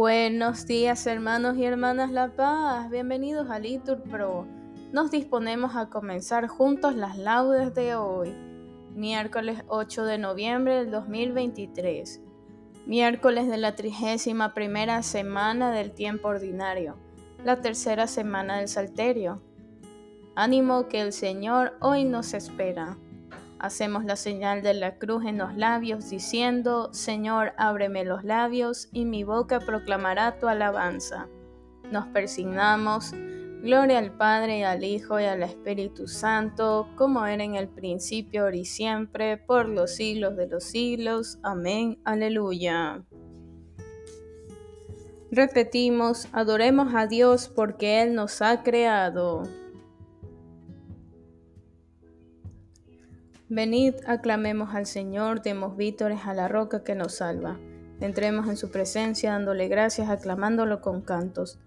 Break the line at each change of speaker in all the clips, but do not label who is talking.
Buenos días hermanos y hermanas La Paz, bienvenidos a Litur Pro. Nos disponemos a comenzar juntos las laudes de hoy, miércoles 8 de noviembre del 2023, miércoles de la trigésima primera semana del tiempo ordinario, la tercera semana del Salterio. Ánimo que el Señor hoy nos espera. Hacemos la señal de la cruz en los labios, diciendo, Señor, ábreme los labios, y mi boca proclamará tu alabanza. Nos persignamos. Gloria al Padre, y al Hijo, y al Espíritu Santo, como era en el principio, ahora y siempre, por los siglos de los siglos. Amén. Aleluya. Repetimos, adoremos a Dios porque Él nos ha creado. Venid, aclamemos al Señor, demos vítores a la roca que nos salva. Entremos en su presencia dándole gracias, aclamándolo con cantos.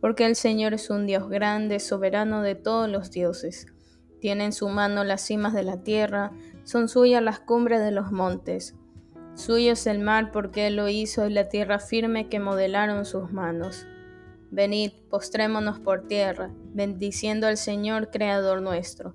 Porque el Señor es un Dios grande, soberano de todos los dioses. Tiene en su mano las cimas de la tierra, son suyas las cumbres de los montes. Suyo es el mar porque Él lo hizo y la tierra firme que modelaron sus manos. Venid, postrémonos por tierra, bendiciendo al Señor, Creador nuestro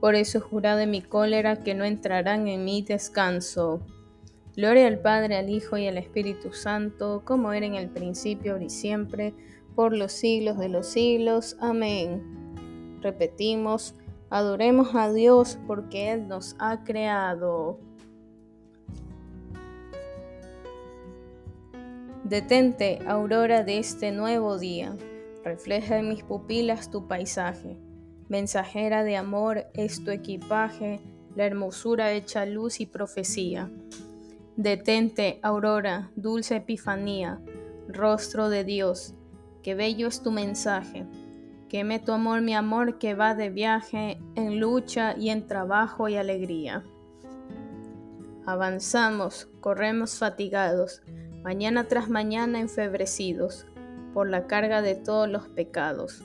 Por eso jurad de mi cólera que no entrarán en mi descanso. Gloria al Padre, al Hijo y al Espíritu Santo, como era en el principio, y siempre, por los siglos de los siglos. Amén. Repetimos, adoremos a Dios porque Él nos ha creado. Detente, aurora de este nuevo día, refleja en mis pupilas tu paisaje Mensajera de amor es tu equipaje, la hermosura hecha luz y profecía. Detente, aurora, dulce epifanía, rostro de Dios, que bello es tu mensaje. Queme tu amor, mi amor, que va de viaje, en lucha y en trabajo y alegría. Avanzamos, corremos fatigados, mañana tras mañana enfebrecidos, por la carga de todos los pecados.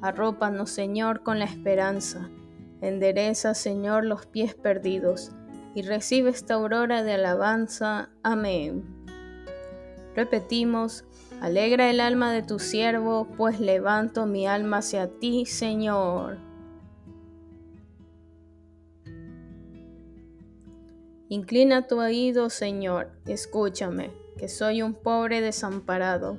Arrópanos, Señor, con la esperanza. Endereza, Señor, los pies perdidos, y recibe esta aurora de alabanza. Amén. Repetimos, alegra el alma de tu siervo, pues levanto mi alma hacia ti, Señor. Inclina tu oído, Señor, escúchame, que soy un pobre desamparado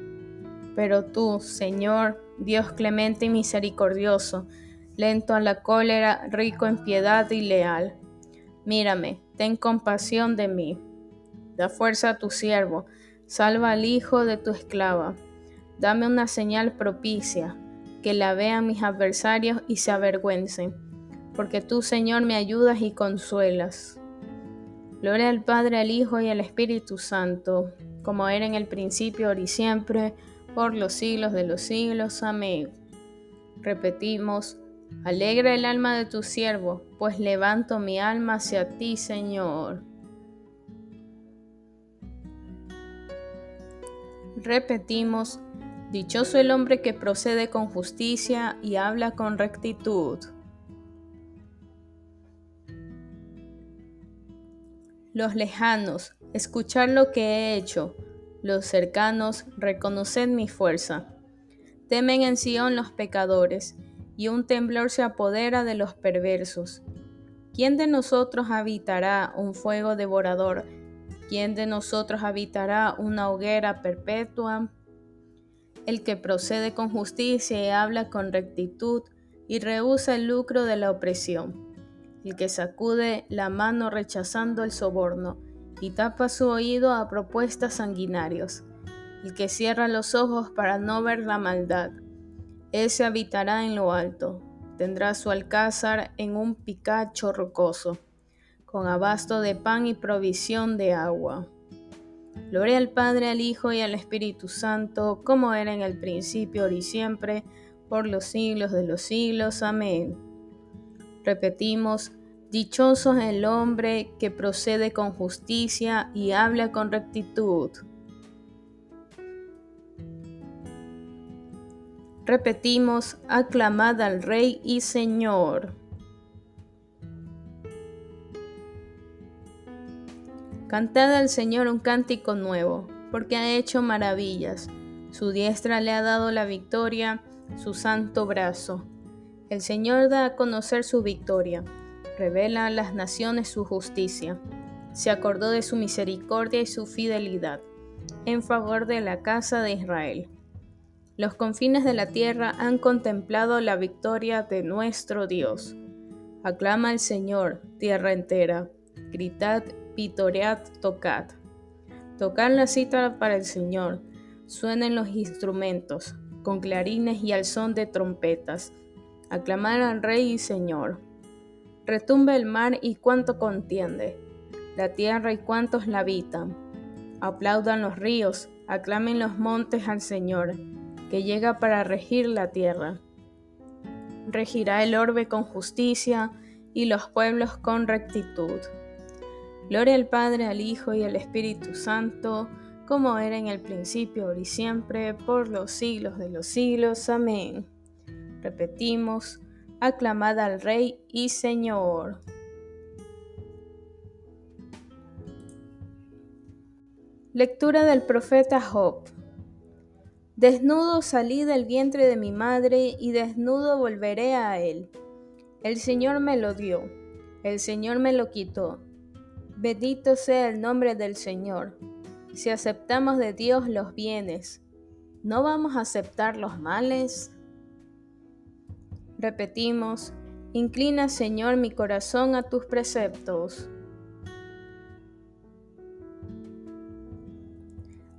Pero tú, Señor, Dios clemente y misericordioso, lento a la cólera, rico en piedad y leal. Mírame, ten compasión de mí. Da fuerza a tu siervo, salva al hijo de tu esclava. Dame una señal propicia, que la vean mis adversarios y se avergüencen. porque tú, Señor, me ayudas y consuelas. Gloria al Padre, al Hijo y al Espíritu Santo, como era en el principio, ahora y siempre, por los siglos de los siglos. Amén. Repetimos, alegra el alma de tu siervo, pues levanto mi alma hacia ti, Señor. Repetimos, dichoso el hombre que procede con justicia y habla con rectitud. Los lejanos, escuchar lo que he hecho. Los cercanos, reconoced mi fuerza. Temen en Sión los pecadores, y un temblor se apodera de los perversos. ¿Quién de nosotros habitará un fuego devorador? ¿Quién de nosotros habitará una hoguera perpetua? El que procede con justicia y habla con rectitud y rehúsa el lucro de la opresión el que sacude la mano rechazando el soborno y tapa su oído a propuestas sanguinarios, el que cierra los ojos para no ver la maldad. Ese habitará en lo alto, tendrá su alcázar en un picacho rocoso, con abasto de pan y provisión de agua. Gloria al Padre, al Hijo y al Espíritu Santo, como era en el principio, ahora y siempre, por los siglos de los siglos. Amén. Repetimos, dichoso es el hombre que procede con justicia y habla con rectitud. Repetimos, aclamad al Rey y Señor. Cantad al Señor un cántico nuevo, porque ha hecho maravillas. Su diestra le ha dado la victoria, su santo brazo. El Señor da a conocer su victoria, revela a las naciones su justicia. Se acordó de su misericordia y su fidelidad en favor de la casa de Israel. Los confines de la tierra han contemplado la victoria de nuestro Dios. Aclama al Señor, tierra entera. Gritad, pitoread, tocad. Tocad la cítara para el Señor. Suenen los instrumentos, con clarines y al son de trompetas aclamar al Rey y Señor. Retumbe el mar y cuánto contiende, la tierra y cuántos la habitan. Aplaudan los ríos, aclamen los montes al Señor, que llega para regir la tierra. Regirá el orbe con justicia y los pueblos con rectitud. Gloria al Padre, al Hijo y al Espíritu Santo, como era en el principio, ahora y siempre, por los siglos de los siglos. Amén. Repetimos, aclamad al Rey y Señor. Lectura del profeta Job. Desnudo salí del vientre de mi madre y desnudo volveré a él. El Señor me lo dio, el Señor me lo quitó. Bendito sea el nombre del Señor. Si aceptamos de Dios los bienes, ¿no vamos a aceptar los males? Repetimos, inclina Señor mi corazón a tus preceptos.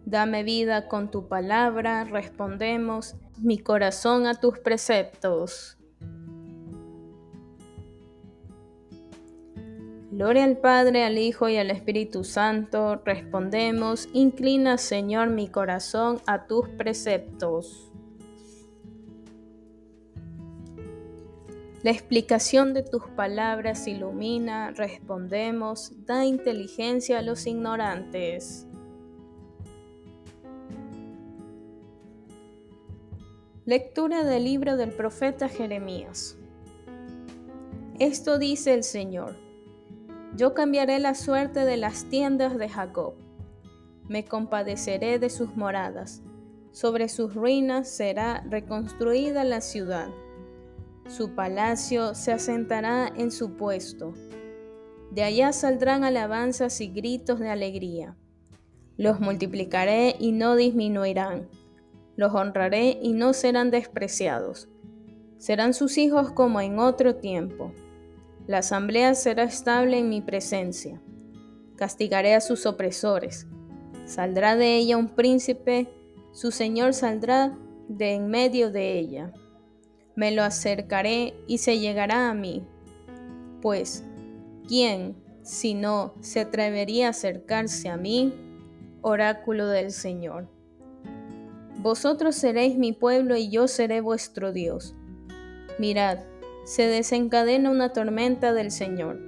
Dame vida con tu palabra, respondemos, mi corazón a tus preceptos. Gloria al Padre, al Hijo y al Espíritu Santo, respondemos, inclina Señor mi corazón a tus preceptos. La explicación de tus palabras ilumina, respondemos, da inteligencia a los ignorantes. Lectura del libro del profeta Jeremías. Esto dice el Señor. Yo cambiaré la suerte de las tiendas de Jacob. Me compadeceré de sus moradas. Sobre sus ruinas será reconstruida la ciudad su palacio se asentará en su puesto. De allá saldrán alabanzas y gritos de alegría. Los multiplicaré y no disminuirán. Los honraré y no serán despreciados. Serán sus hijos como en otro tiempo. La asamblea será estable en mi presencia. Castigaré a sus opresores. Saldrá de ella un príncipe, su señor saldrá de en medio de ella. Me lo acercaré y se llegará a mí. Pues, ¿quién, si no, se atrevería a acercarse a mí? Oráculo del Señor. Vosotros seréis mi pueblo y yo seré vuestro Dios. Mirad, se desencadena una tormenta del Señor.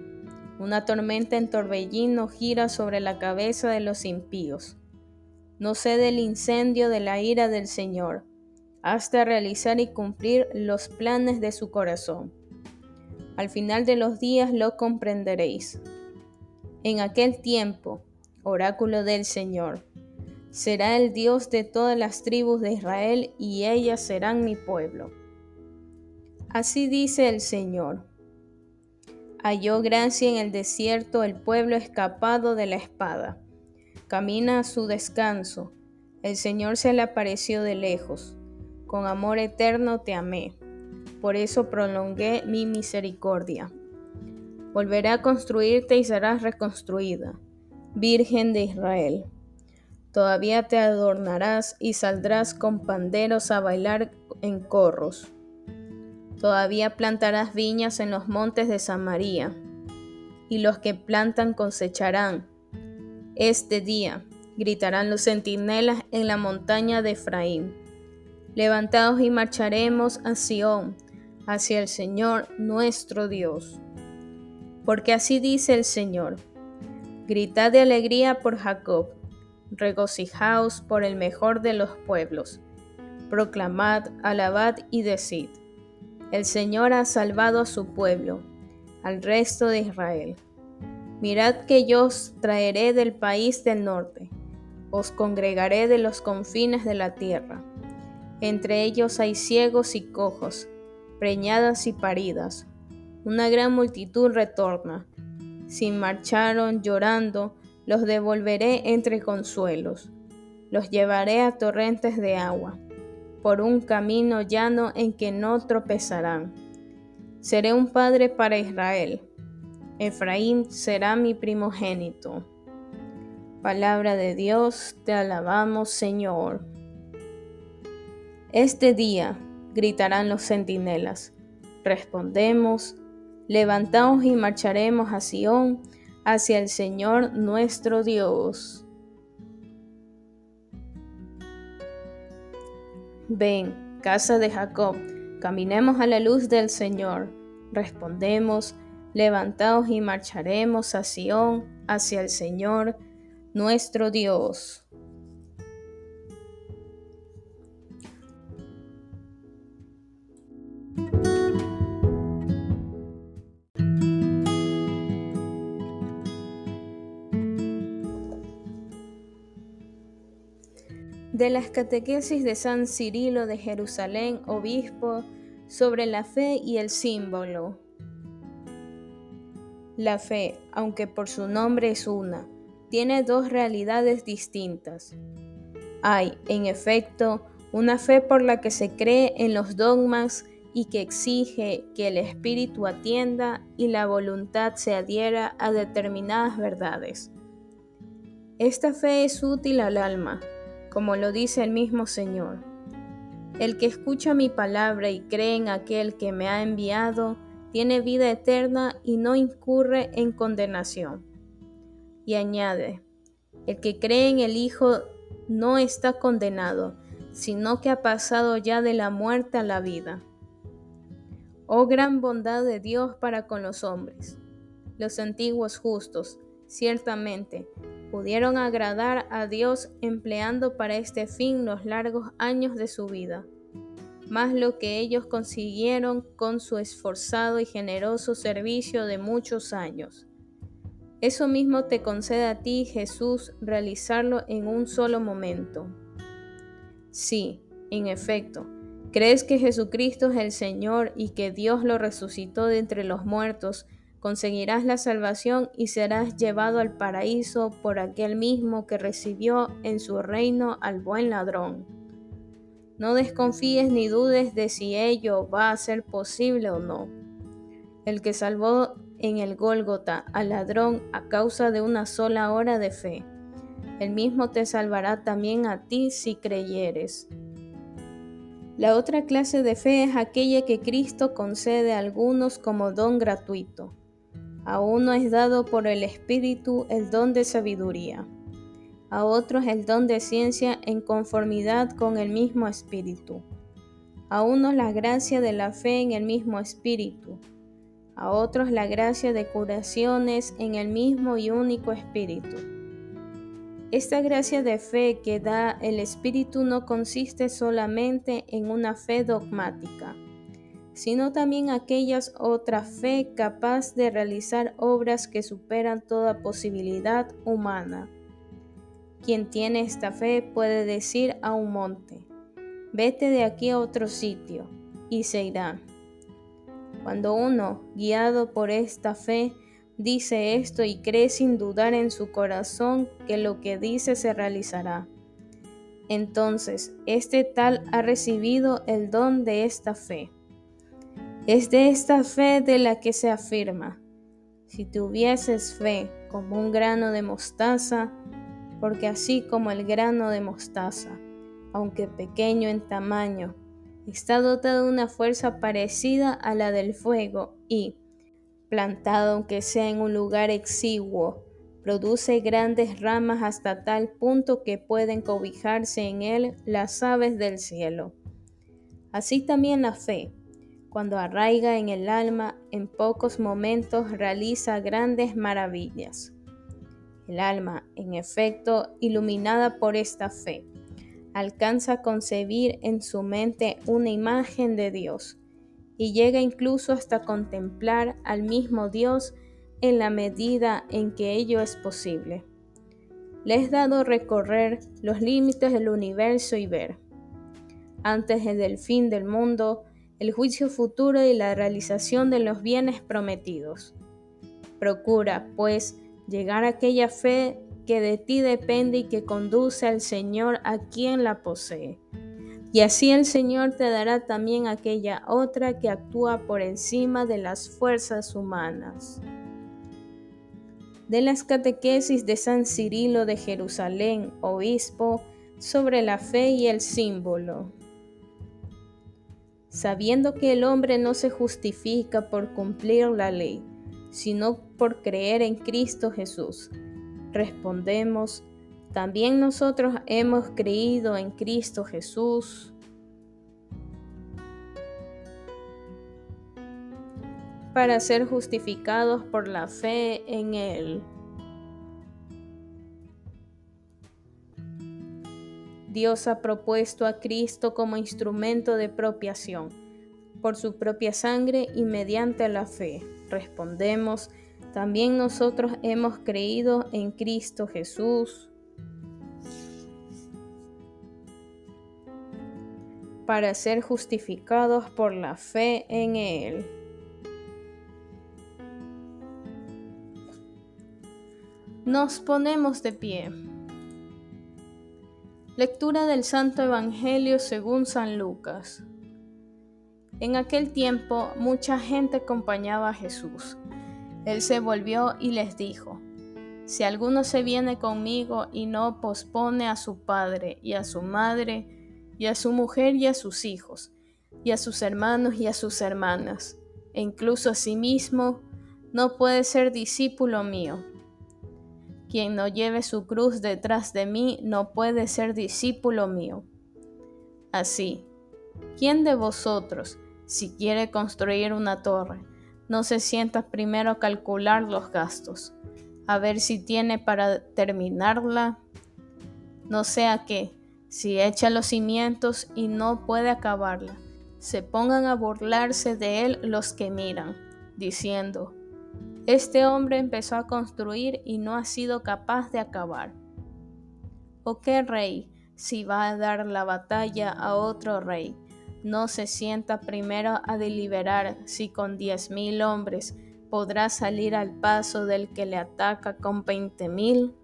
Una tormenta en torbellino gira sobre la cabeza de los impíos. No cede el incendio de la ira del Señor, hasta realizar y cumplir los planes de su corazón. Al final de los días lo comprenderéis. En aquel tiempo, oráculo del Señor, será el Dios de todas las tribus de Israel y ellas serán mi pueblo. Así dice el Señor. Halló gracia en el desierto el pueblo escapado de la espada. Camina a su descanso. El Señor se le apareció de lejos. Con amor eterno te amé. Por eso prolongué mi misericordia. Volveré a construirte y serás reconstruida, Virgen de Israel. Todavía te adornarás y saldrás con panderos a bailar en corros. Todavía plantarás viñas en los montes de Samaria, y los que plantan cosecharán. Este día gritarán los centinelas en la montaña de Efraín. Levantaos y marcharemos a Sión, hacia el Señor nuestro Dios. Porque así dice el Señor, gritad de alegría por Jacob, regocijaos por el mejor de los pueblos, proclamad, alabad y decid el Señor ha salvado a su pueblo, al resto de Israel. Mirad que yo os traeré del país del norte, os congregaré de los confines de la tierra. Entre ellos hay ciegos y cojos, preñadas y paridas. Una gran multitud retorna. Si marcharon llorando, los devolveré entre consuelos. Los llevaré a torrentes de agua por un camino llano en que no tropezarán. Seré un padre para Israel. Efraín será mi primogénito. Palabra de Dios, te alabamos Señor. Este día gritarán los centinelas. Respondemos, levantaos y marcharemos a Sión, hacia el Señor nuestro Dios. Ven, casa de Jacob, caminemos a la luz del Señor. Respondemos, levantaos y marcharemos a Sión, hacia el Señor, nuestro Dios. De las catequesis de San Cirilo de Jerusalén, obispo, sobre la fe y el símbolo. La fe, aunque por su nombre es una, tiene dos realidades distintas. Hay, en efecto, una fe por la que se cree en los dogmas y que exige que el espíritu atienda y la voluntad se adhiera a determinadas verdades. Esta fe es útil al alma, como lo dice el mismo Señor. El que escucha mi palabra y cree en aquel que me ha enviado, tiene vida eterna y no incurre en condenación. Y añade, el que cree en el Hijo no está condenado, sino que ha pasado ya de la muerte a la vida. Oh gran bondad de Dios para con los hombres. Los antiguos justos, ciertamente, pudieron agradar a Dios empleando para este fin los largos años de su vida, más lo que ellos consiguieron con su esforzado y generoso servicio de muchos años. Eso mismo te concede a ti, Jesús, realizarlo en un solo momento. Sí, en efecto, crees que Jesucristo es el Señor y que Dios lo resucitó de entre los muertos, conseguirás la salvación y serás llevado al paraíso por aquel mismo que recibió en su reino al buen ladrón. No desconfíes ni dudes de si ello va a ser posible o no. El que salvó en el Gólgota al ladrón a causa de una sola hora de fe, el mismo te salvará también a ti si creyeres. La otra clase de fe es aquella que Cristo concede a algunos como don gratuito A uno es dado por el Espíritu el don de sabiduría, a otros el don de ciencia en conformidad con el mismo Espíritu, a unos la gracia de la fe en el mismo Espíritu, a otros la gracia de curaciones en el mismo y único Espíritu. Esta gracia de fe que da el Espíritu no consiste solamente en una fe dogmática, sino también aquellas otra fe capaz de realizar obras que superan toda posibilidad humana. Quien tiene esta fe puede decir a un monte, vete de aquí a otro sitio, y se irá. Cuando uno, guiado por esta fe, dice esto y cree sin dudar en su corazón que lo que dice se realizará, entonces este tal ha recibido el don de esta fe. Es de esta fe de la que se afirma, si tuvieses fe como un grano de mostaza, porque así como el grano de mostaza, aunque pequeño en tamaño, está dotado de una fuerza parecida a la del fuego y, plantado aunque sea en un lugar exiguo, produce grandes ramas hasta tal punto que pueden cobijarse en él las aves del cielo. Así también la fe cuando arraiga en el alma, en pocos momentos realiza grandes maravillas. El alma, en efecto, iluminada por esta fe, alcanza a concebir en su mente una imagen de Dios y llega incluso hasta contemplar al mismo Dios en la medida en que ello es posible. Le es dado recorrer los límites del universo y ver. Antes del fin del mundo, el juicio futuro y la realización de los bienes prometidos. Procura, pues, llegar a aquella fe que de ti depende y que conduce al Señor a quien la posee. Y así el Señor te dará también aquella otra que actúa por encima de las fuerzas humanas. De las catequesis de San Cirilo de Jerusalén, obispo, sobre la fe y el símbolo sabiendo que el hombre no se justifica por cumplir la ley, sino por creer en Cristo Jesús. Respondemos, también nosotros hemos creído en Cristo Jesús. para ser justificados por la fe en Él. Dios ha propuesto a Cristo como instrumento de propiación, por su propia sangre y mediante la fe. Respondemos, también nosotros hemos creído en Cristo Jesús para ser justificados por la fe en Él. Nos ponemos de pie. Lectura del Santo Evangelio según San Lucas. En aquel tiempo mucha gente acompañaba a Jesús. Él se volvió y les dijo, Si alguno se viene conmigo y no pospone a su padre y a su madre, y a su mujer y a sus hijos, y a sus hermanos y a sus hermanas, e incluso a sí mismo, no puede ser discípulo mío. Quien no lleve su cruz detrás de mí no puede ser discípulo mío. Así, ¿quién de vosotros, si quiere construir una torre, no se sienta primero a calcular los gastos, a ver si tiene para terminarla? No sea que, si echa los cimientos y no puede acabarla, se pongan a burlarse de él los que miran, diciendo, este hombre empezó a construir y no ha sido capaz de acabar. ¿O qué rey, si va a dar la batalla a otro rey, no se sienta primero a deliberar si con diez mil hombres podrá salir al paso del que le ataca con veinte mil?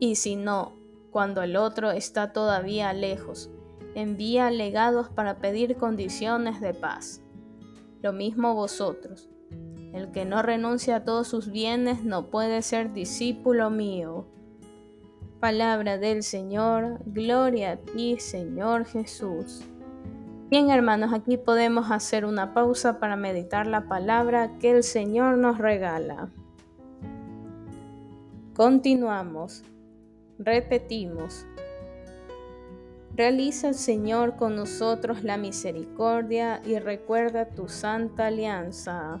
Y si no, cuando el otro está todavía lejos, envía legados para pedir condiciones de paz. Lo mismo vosotros el que no renuncia a todos sus bienes no puede ser discípulo mío. Palabra del Señor, gloria a ti Señor Jesús. Bien hermanos, aquí podemos hacer una pausa para meditar la palabra que el Señor nos regala. Continuamos. Repetimos. Realiza, Señor, con nosotros la misericordia y recuerda tu santa alianza.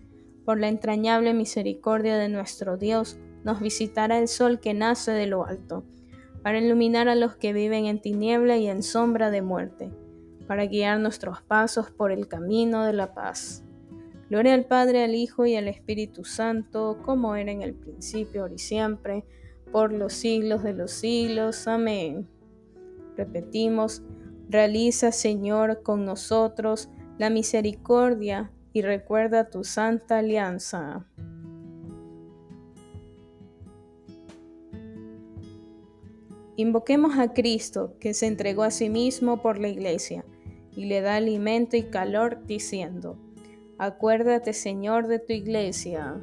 por la entrañable misericordia de nuestro Dios, nos visitará el sol que nace de lo alto, para iluminar a los que viven en tiniebla y en sombra de muerte, para guiar nuestros pasos por el camino de la paz. Gloria al Padre, al Hijo y al Espíritu Santo, como era en el principio, ahora y siempre, por los siglos de los siglos. Amén. Repetimos, realiza, Señor, con nosotros la misericordia y recuerda tu santa alianza. Invoquemos a Cristo, que se entregó a sí mismo por la iglesia, y le da alimento y calor, diciendo, Acuérdate, Señor, de tu iglesia.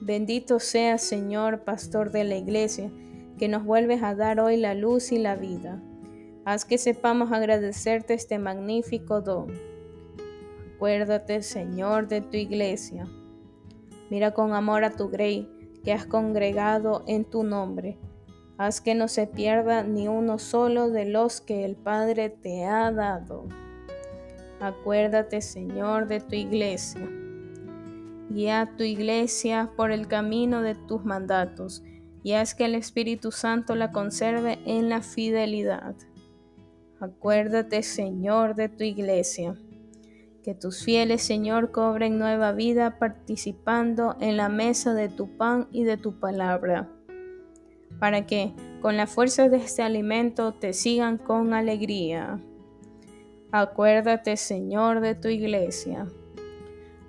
Bendito sea, Señor, pastor de la iglesia, que nos vuelves a dar hoy la luz y la vida. Haz que sepamos agradecerte este magnífico don. Acuérdate, Señor, de tu iglesia. Mira con amor a tu grey que has congregado en tu nombre. Haz que no se pierda ni uno solo de los que el Padre te ha dado. Acuérdate, Señor, de tu iglesia. Guía a tu iglesia por el camino de tus mandatos y haz que el Espíritu Santo la conserve en la fidelidad. Acuérdate, Señor, de tu iglesia. Que tus fieles, Señor, cobren nueva vida participando en la mesa de tu pan y de tu palabra, para que, con la fuerza de este alimento, te sigan con alegría. Acuérdate, Señor, de tu iglesia.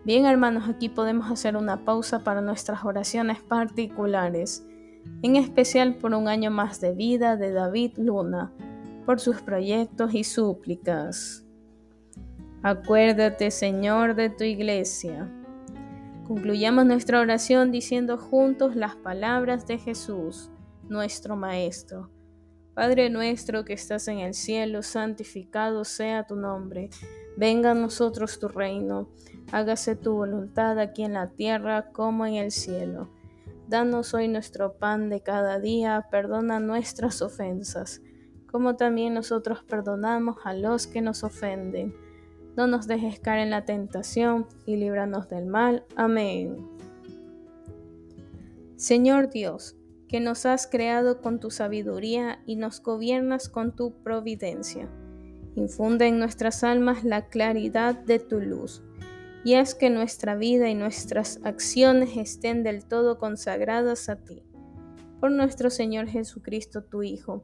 Bien, hermanos, aquí podemos hacer una pausa para nuestras oraciones particulares, en especial por un año más de vida de David Luna por sus proyectos y súplicas. Acuérdate, Señor, de tu iglesia. Concluyamos nuestra oración diciendo juntos las palabras de Jesús, nuestro Maestro. Padre nuestro que estás en el cielo, santificado sea tu nombre. Venga a nosotros tu reino. Hágase tu voluntad aquí en la tierra como en el cielo. Danos hoy nuestro pan de cada día. Perdona nuestras ofensas como también nosotros perdonamos a los que nos ofenden. No nos dejes caer en la tentación y líbranos del mal. Amén. Señor Dios, que nos has creado con tu sabiduría y nos gobiernas con tu providencia. Infunde en nuestras almas la claridad de tu luz y haz que nuestra vida y nuestras acciones estén del todo consagradas a ti. Por nuestro Señor Jesucristo, tu Hijo,